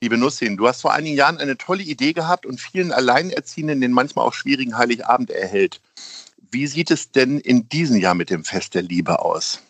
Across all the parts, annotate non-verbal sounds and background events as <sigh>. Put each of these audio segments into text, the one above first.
Liebe Nussin, du hast vor einigen Jahren eine tolle Idee gehabt und vielen Alleinerziehenden den manchmal auch schwierigen Heiligabend erhält. Wie sieht es denn in diesem Jahr mit dem Fest der Liebe aus?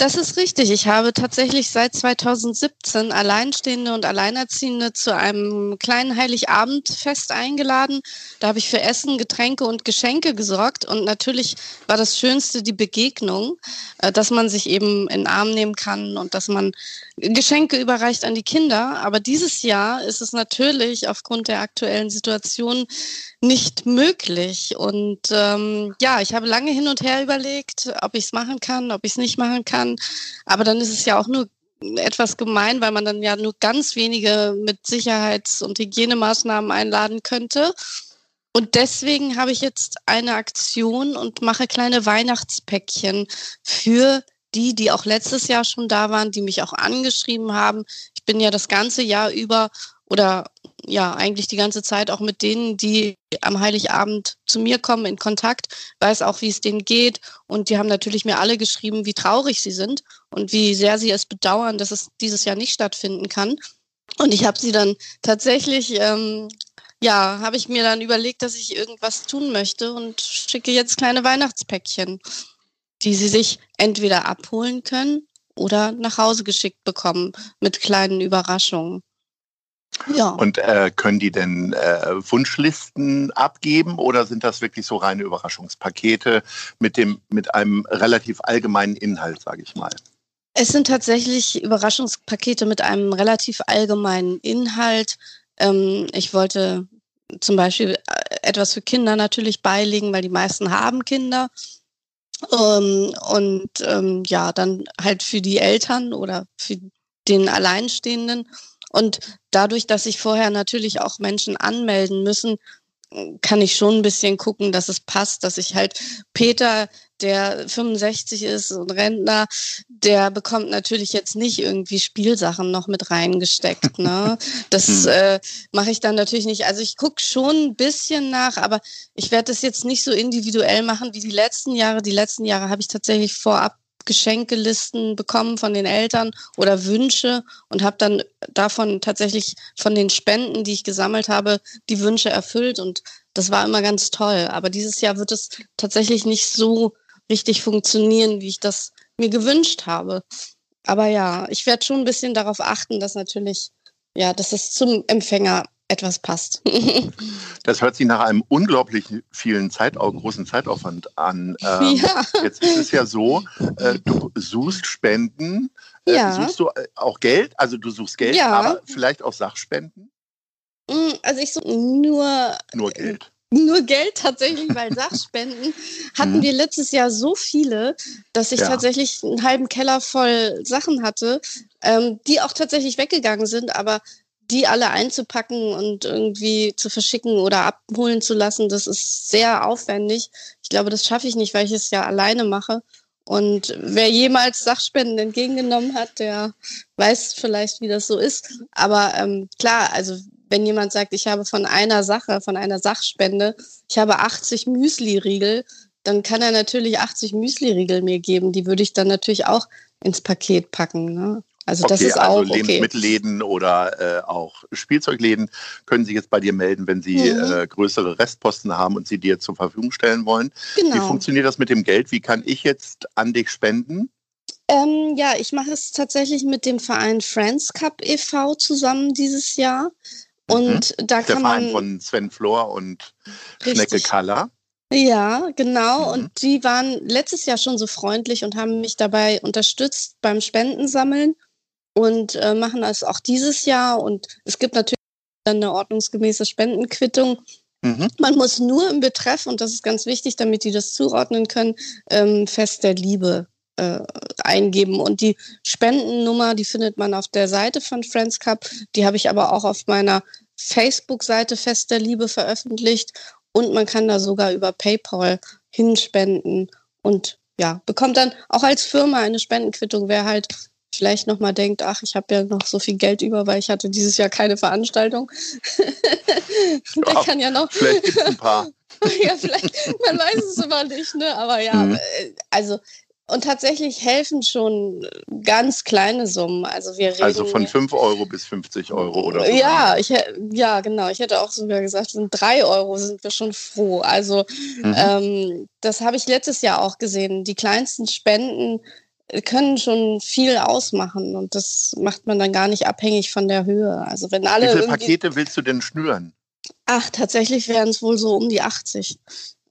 Das ist richtig. Ich habe tatsächlich seit 2017 Alleinstehende und Alleinerziehende zu einem kleinen Heiligabendfest eingeladen. Da habe ich für Essen, Getränke und Geschenke gesorgt. Und natürlich war das Schönste die Begegnung, äh, dass man sich eben in den Arm nehmen kann und dass man Geschenke überreicht an die Kinder. Aber dieses Jahr ist es natürlich aufgrund der aktuellen Situation nicht möglich. Und ähm, ja, ich habe lange hin und her überlegt, ob ich es machen kann, ob ich es nicht machen kann. Aber dann ist es ja auch nur etwas gemein, weil man dann ja nur ganz wenige mit Sicherheits- und Hygienemaßnahmen einladen könnte. Und deswegen habe ich jetzt eine Aktion und mache kleine Weihnachtspäckchen für die, die auch letztes Jahr schon da waren, die mich auch angeschrieben haben. Ich bin ja das ganze Jahr über oder ja, eigentlich die ganze Zeit auch mit denen, die am Heiligabend zu mir kommen, in Kontakt, weiß auch, wie es denen geht. Und die haben natürlich mir alle geschrieben, wie traurig sie sind und wie sehr sie es bedauern, dass es dieses Jahr nicht stattfinden kann. Und ich habe sie dann tatsächlich, ähm, ja, habe ich mir dann überlegt, dass ich irgendwas tun möchte und schicke jetzt kleine Weihnachtspäckchen, die sie sich entweder abholen können oder nach Hause geschickt bekommen mit kleinen Überraschungen. Ja. Und äh, können die denn äh, Wunschlisten abgeben oder sind das wirklich so reine Überraschungspakete mit, dem, mit einem relativ allgemeinen Inhalt, sage ich mal? Es sind tatsächlich Überraschungspakete mit einem relativ allgemeinen Inhalt. Ähm, ich wollte zum Beispiel äh, etwas für Kinder natürlich beilegen, weil die meisten haben Kinder. Ähm, und ähm, ja, dann halt für die Eltern oder für den Alleinstehenden. Und dadurch, dass sich vorher natürlich auch Menschen anmelden müssen, kann ich schon ein bisschen gucken, dass es passt, dass ich halt Peter, der 65 ist und Rentner, der bekommt natürlich jetzt nicht irgendwie Spielsachen noch mit reingesteckt. Ne? <laughs> Das hm. äh, mache ich dann natürlich nicht. Also ich gucke schon ein bisschen nach, aber ich werde das jetzt nicht so individuell machen wie die letzten Jahre. Die letzten Jahre habe ich tatsächlich vorab Geschenkelisten bekommen von den Eltern oder Wünsche und habe dann davon tatsächlich von den Spenden, die ich gesammelt habe, die Wünsche erfüllt und das war immer ganz toll. Aber dieses Jahr wird es tatsächlich nicht so richtig funktionieren, wie ich das mir gewünscht habe. Aber ja, ich werde schon ein bisschen darauf achten, dass natürlich, ja, dass es zum Empfänger etwas passt. <laughs> das hört sich nach einem unglaublich vielen Zeitau großen Zeitaufwand an. Ähm, ja. Jetzt ist es ja so, äh, du suchst Spenden. Äh, ja. Suchst du äh, auch Geld? Also du suchst Geld, ja. aber vielleicht auch Sachspenden? Mm, also ich suche nur, nur Geld. Nur Geld tatsächlich, weil <laughs> Sachspenden hatten mhm. wir letztes Jahr so viele, dass ich ja. tatsächlich einen halben Keller voll Sachen hatte, ähm, die auch tatsächlich weggegangen sind, aber die alle einzupacken und irgendwie zu verschicken oder abholen zu lassen, das ist sehr aufwendig. Ich glaube, das schaffe ich nicht, weil ich es ja alleine mache. Und wer jemals Sachspenden entgegengenommen hat, der weiß vielleicht, wie das so ist. Aber ähm, klar, also wenn jemand sagt, ich habe von einer Sache, von einer Sachspende, ich habe 80 Müsli-Riegel, dann kann er natürlich 80 Müsli-Riegel mir geben. Die würde ich dann natürlich auch ins Paket packen. Ne? Also das ist auch also Lebensmittelläden okay. oder äh, auch Spielzeugläden können sich jetzt bei dir melden, wenn sie mhm. äh, größere Restposten haben und sie dir zur Verfügung stellen wollen. Genau. Wie funktioniert das mit dem Geld? Wie kann ich jetzt an dich spenden? Ähm, ja, ich mache es tatsächlich mit dem Verein Friends Cup e.V. zusammen dieses Jahr. Und mhm. da Der kann Verein man. von Sven Flor und Schnecke Richtig. Kalla. Ja, genau. Mhm. Und die waren letztes Jahr schon so freundlich und haben mich dabei unterstützt beim Spendensammeln und äh, machen das auch dieses Jahr. Und es gibt natürlich dann eine ordnungsgemäße Spendenquittung. Mhm. Man muss nur im Betreff, und das ist ganz wichtig, damit die das zuordnen können, ähm, Fest der Liebe äh, eingeben. Und die Spendennummer, die findet man auf der Seite von Friends Cup. Die habe ich aber auch auf meiner Facebook-Seite Fest der Liebe veröffentlicht. Und man kann da sogar über PayPal hinspenden und ja, bekommt dann auch als Firma eine Spendenquittung, wer halt vielleicht nochmal denkt, ach, ich habe ja noch so viel Geld über, weil ich hatte dieses Jahr keine Veranstaltung. <laughs> Der Ja, kann ja noch Vielleicht gibt es ein paar. <laughs> ja, vielleicht, man weiß es immer nicht, ne? Aber ja, Mhm. äh, also und tatsächlich helfen schon ganz kleine Summen. Also wir reden. Also von 5 Euro bis 50 Euro oder so. Ja, ich, hä- ja, genau. Ich hätte auch sogar gesagt, sind drei Euro sind wir schon froh. Also Mhm. ähm, das habe ich letztes Jahr auch gesehen. Die kleinsten Spenden können schon viel ausmachen und das macht man dann gar nicht abhängig von der Höhe. Also wenn Wie alle viele irgendwie, Pakete willst du denn schnüren? ach, tatsächlich wären es wohl so um die 80.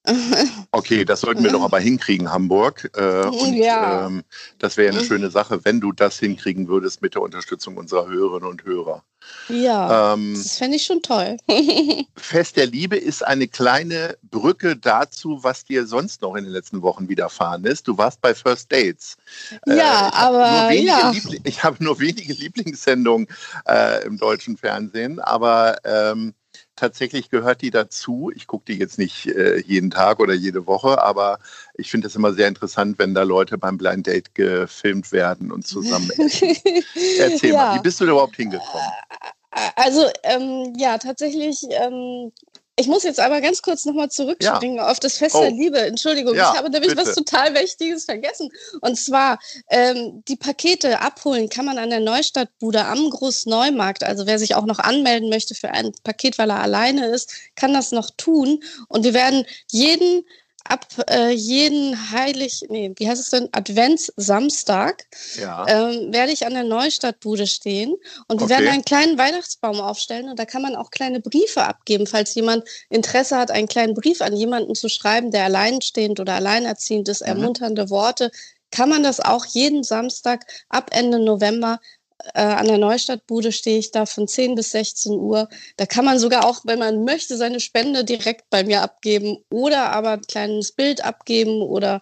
<laughs> Okay, das sollten wir doch aber hinkriegen, Hamburg. Äh, und Ja. ähm, das wäre eine schöne Sache, wenn du das hinkriegen würdest mit der Unterstützung unserer Hörerinnen und Hörer. ja, Ähm, das fände ich schon toll. <laughs> Fest der Liebe ist eine kleine Brücke dazu, was dir sonst noch in den letzten Wochen widerfahren ist. Du warst bei First Dates. Ja, ich hab aber ja. Ich habe nur wenige Lieblingssendungen äh, im deutschen Fernsehen, aber ähm, tatsächlich gehört die dazu. Ich gucke die jetzt nicht äh, jeden Tag oder jede Woche, aber ich finde es immer sehr interessant, wenn da Leute beim Blind Date gefilmt werden und zusammen essen. <laughs> Erzähl Ja. mal, wie bist du überhaupt hingekommen? Also, ähm, ja, tatsächlich, ähm, ich muss jetzt aber ganz kurz nochmal zurückspringen auf das Fest Oh. der Liebe. Entschuldigung, Ja, ich habe nämlich bitte. was total Wichtiges vergessen. Und zwar, ähm, die Pakete abholen kann man an der Neustadtbude am Großneumarkt. Also wer sich auch noch anmelden möchte für ein Paket, weil er alleine ist, kann das noch tun. Und wir werden jeden ab äh, jeden Heilig, nee, wie heißt es denn, Adventssamstag Ja. ähm, werde ich an der Neustadtbude stehen und wir Okay. werden einen kleinen Weihnachtsbaum aufstellen und da kann man auch kleine Briefe abgeben, falls jemand Interesse hat, einen kleinen Brief an jemanden zu schreiben, der alleinstehend oder alleinerziehend ist, Mhm. ermunternde Worte, kann man das auch jeden Samstag ab Ende November äh, an der Neustadtbude stehe ich da von 10 bis 16 Uhr. Da kann man sogar auch, wenn man möchte, seine Spende direkt bei mir abgeben oder aber ein kleines Bild abgeben oder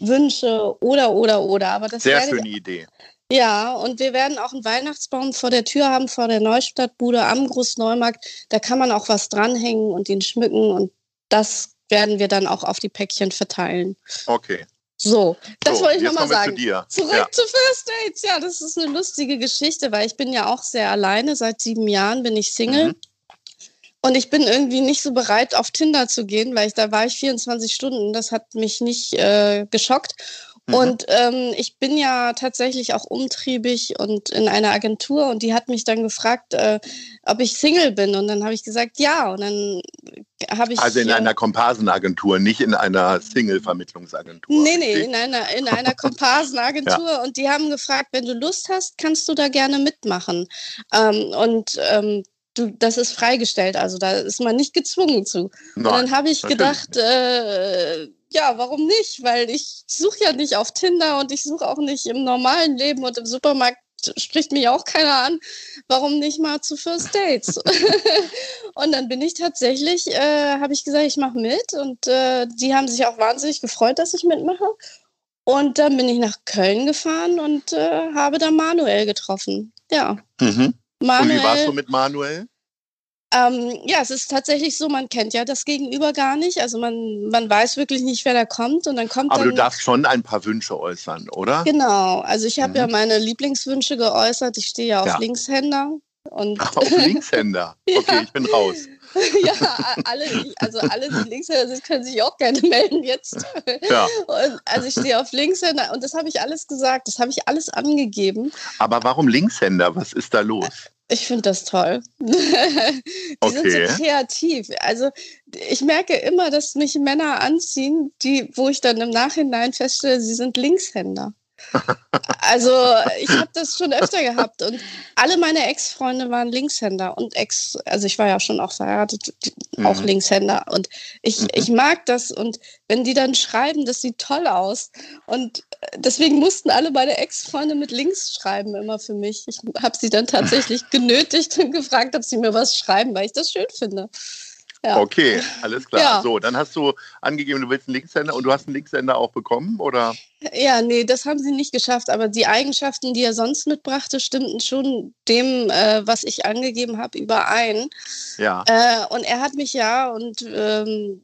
Wünsche oder oder oder. Aber das Sehr werde ich schöne Idee. ja, und wir werden auch einen Weihnachtsbaum vor der Tür haben, vor der Neustadtbude am Großneumarkt. Da kann man auch was dranhängen und ihn schmücken und das werden wir dann auch auf die Päckchen verteilen. Okay. So, das so, wollte ich nochmal sagen. zu dir. Zurück Ja. zu First Dates. Ja, das ist eine lustige Geschichte, weil ich bin ja auch sehr alleine. Seit sieben Jahren bin ich Single. Mhm. Und ich bin irgendwie nicht so bereit, auf Tinder zu gehen, weil ich da war ich 24 Stunden. Das hat mich nicht äh, geschockt. Mhm. Und ähm, ich bin ja tatsächlich auch umtriebig und in einer Agentur und die hat mich dann gefragt, äh, ob ich Single bin. Und dann habe ich gesagt, ja. Und dann habe ich. Also in äh, einer Komparsenagentur, nicht in einer Single-Vermittlungsagentur. Nee, nee, richtig? in einer, in einer <laughs> Komparsenagentur. Und die haben gefragt, wenn du Lust hast, kannst du da gerne mitmachen. Ähm, und ähm, du, das ist freigestellt, also da ist man nicht gezwungen zu. Und Nein, dann habe ich gedacht, äh, ja, warum nicht? Weil ich suche ja nicht auf Tinder und ich suche auch nicht im normalen Leben und im Supermarkt spricht mich auch keiner an. Warum nicht mal zu First Dates? <laughs> und dann bin ich tatsächlich, äh, habe ich gesagt, ich mache mit und äh, die haben sich auch wahnsinnig gefreut, dass ich mitmache. Und dann bin ich nach Köln gefahren und äh, habe da Manuel getroffen. Ja, Mhm. Und Manuel. wie warst du mit Manuel? Ähm, ja, es ist tatsächlich so, man kennt ja das Gegenüber gar nicht. Also man, man weiß wirklich nicht, wer da kommt und dann kommt Aber dann. du darfst schon ein paar Wünsche äußern, oder? Genau, also ich habe Mhm. ja meine Lieblingswünsche geäußert. Ich stehe ja auf Ja. Linkshänder und Auf Linkshänder. <laughs> Okay, ich bin raus. <laughs> ja, alle, also alle, die Linkshänder sind, können sich auch gerne melden jetzt. Ja. Und, also ich stehe auf Linkshänder und das habe ich alles gesagt, das habe ich alles angegeben. Aber warum Linkshänder? Was ist da los? Ich finde das toll. <laughs> die sind Okay. so kreativ. Also ich merke immer, dass mich Männer anziehen, die, wo ich dann im Nachhinein feststelle, sie sind Linkshänder. Also ich habe das schon öfter gehabt und alle meine Ex-Freunde waren Linkshänder und Ex, also ich war ja schon auch verheiratet, mhm. auch Linkshänder und ich, mhm. ich mag das und wenn die dann schreiben, das sieht toll aus und deswegen mussten alle meine Ex-Freunde mit links schreiben immer für mich. Ich habe sie dann tatsächlich genötigt und gefragt, ob sie mir was schreiben, weil ich das schön finde. Ja. Okay, alles klar. Ja. So, dann hast du angegeben, du willst einen Linkshänder und du hast einen Linkshänder auch bekommen, oder? Ja, nee, das haben sie nicht geschafft, aber die Eigenschaften, die er sonst mitbrachte, stimmten schon dem, äh, was ich angegeben habe, überein. Ja. Äh, und er hat mich ja und ähm,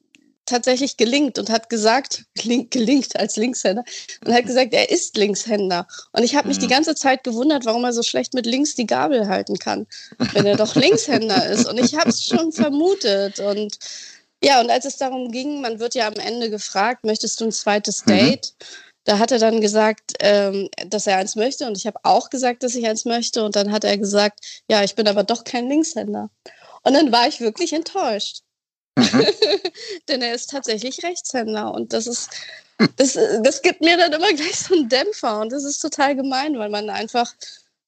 tatsächlich gelingt und hat gesagt, gelingt als Linkshänder, und hat gesagt, er ist Linkshänder. Und ich habe mich mhm. die ganze Zeit gewundert, warum er so schlecht mit links die Gabel halten kann, wenn er doch Linkshänder ist. Und ich habe es schon vermutet. Und ja, und als es darum ging, man wird ja am Ende gefragt, möchtest du ein zweites mhm. Date? Mhm. Da hat er dann gesagt, ähm, dass er eins möchte und ich habe auch gesagt, dass ich eins möchte und dann hat er gesagt, ja, ich bin aber doch kein Linkshänder. Und dann war ich wirklich enttäuscht. Mhm. <laughs> Denn er ist tatsächlich Rechtshänder und das ist, das, das gibt mir dann immer gleich so einen Dämpfer und das ist total gemein, weil man einfach,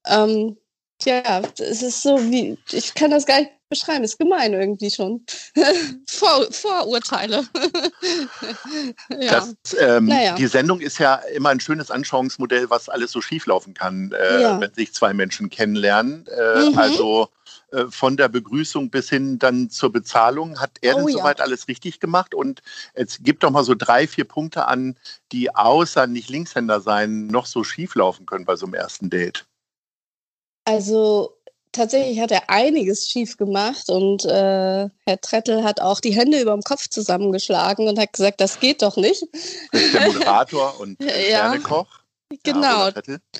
ähm, ja, es ist so wie, ich kann das gar nicht beschreiben, ist gemein irgendwie schon. <laughs> Vor, Vorurteile. <laughs> ja. das, ähm, naja. Die Sendung ist ja immer ein schönes Anschauungsmodell, was alles so schieflaufen kann, äh, ja. wenn sich zwei Menschen kennenlernen. Äh, mhm. Also von der Begrüßung bis hin dann zur Bezahlung. Hat er denn oh, soweit ja. alles richtig gemacht? Und es gibt doch mal so drei, vier Punkte an, die außer nicht Linkshänder sein noch so schief laufen können bei so einem ersten Date. Also tatsächlich hat er einiges schief gemacht und äh, Herr Trettel hat auch die Hände über dem Kopf zusammengeschlagen und hat gesagt, das geht doch nicht. Der Moderator und <laughs> ja. Koch. Genau.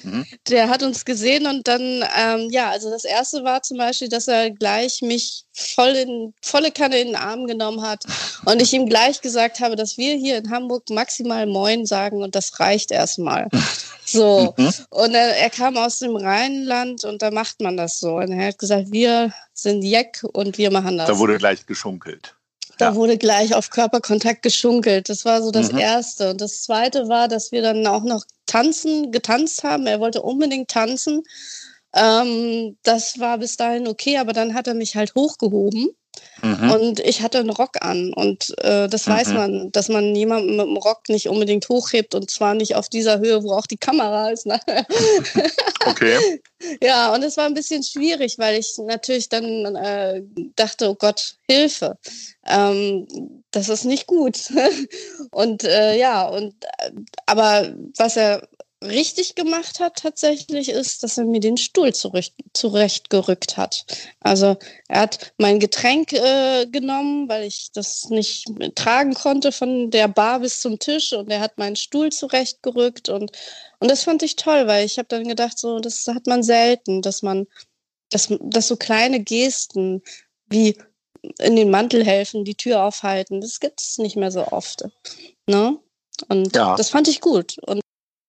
Mhm. Der hat uns gesehen und dann, ähm, ja, also das erste war zum Beispiel, dass er gleich mich voll in, volle Kanne in den Arm genommen hat <laughs> und ich ihm gleich gesagt habe, dass wir hier in Hamburg maximal Moin sagen und das reicht erstmal. <laughs> So. Mhm. Und er, er, kam aus dem Rheinland und da macht man das so. Und er hat gesagt, wir sind Jeck und wir machen das. Da wurde gleich geschunkelt. Da ja. wurde gleich auf Körperkontakt geschunkelt. Das war so das mhm. Erste. Und das Zweite war, dass wir dann auch noch tanzen, getanzt haben. Er wollte unbedingt tanzen. Ähm, das war bis dahin okay, aber dann hat er mich halt hochgehoben. Mhm. Und ich hatte einen Rock an. Und äh, das mhm. weiß man, dass man jemanden mit dem Rock nicht unbedingt hochhebt und zwar nicht auf dieser Höhe, wo auch die Kamera ist. Ne? <laughs> okay. <laughs> Ja, und es war ein bisschen schwierig, weil ich natürlich dann äh, dachte, oh Gott, Hilfe. Ähm, das ist nicht gut. <laughs> und äh, ja, und äh, aber was er richtig gemacht hat tatsächlich ist, dass er mir den Stuhl zurecht, zurechtgerückt hat. Also er hat mein Getränk äh, genommen, weil ich das nicht tragen konnte von der Bar bis zum Tisch und er hat meinen Stuhl zurechtgerückt und und das fand ich toll, weil ich habe dann gedacht, so das hat man selten, dass man dass, dass so kleine Gesten wie in den Mantel helfen, die Tür aufhalten, das gibt es nicht mehr so oft. Ne? Und ja. das fand ich gut. Und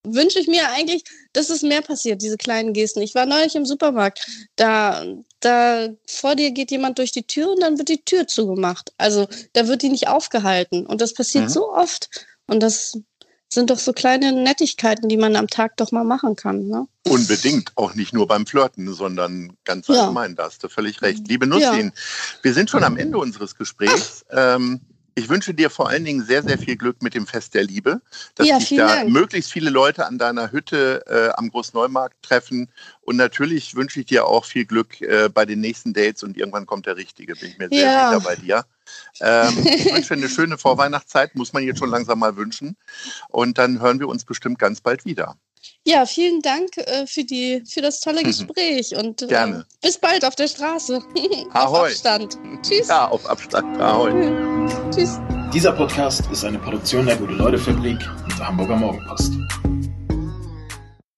wünsche ich mir eigentlich, dass es mehr passiert, diese kleinen Gesten. Ich war neulich im Supermarkt, da, da vor dir geht jemand durch die Tür und dann wird die Tür zugemacht. Also da wird die nicht aufgehalten. Und das passiert mhm. so oft. Und das sind doch so kleine Nettigkeiten, die man am Tag doch mal machen kann. Ne? Unbedingt, auch nicht nur beim Flirten, sondern ganz ja. allgemein, da hast du völlig recht. Liebe Nussin, ja. wir sind schon am Ende unseres Gesprächs. Ähm, ich wünsche dir vor allen Dingen sehr, sehr viel Glück mit dem Fest der Liebe, dass ja, sich da Dank. möglichst viele Leute an deiner Hütte äh, am Großneumarkt treffen. Und natürlich wünsche ich dir auch viel Glück äh, bei den nächsten Dates und irgendwann kommt der Richtige, bin ich mir sehr ja. sicher bei dir. Ähm, ich <laughs> wünsche eine schöne Vorweihnachtszeit, muss man jetzt schon langsam mal wünschen. Und dann hören wir uns bestimmt ganz bald wieder. Ja, vielen Dank äh, für, die, für das tolle <laughs> Gespräch und äh, Gerne. bis bald auf der Straße. <laughs> auf Abstand. Tschüss. Ja, auf Abstand. Ahoi. Tschüss. Dieser Podcast ist eine Produktion der Gute-Leute-Fabrik und der Hamburger Morgenpost.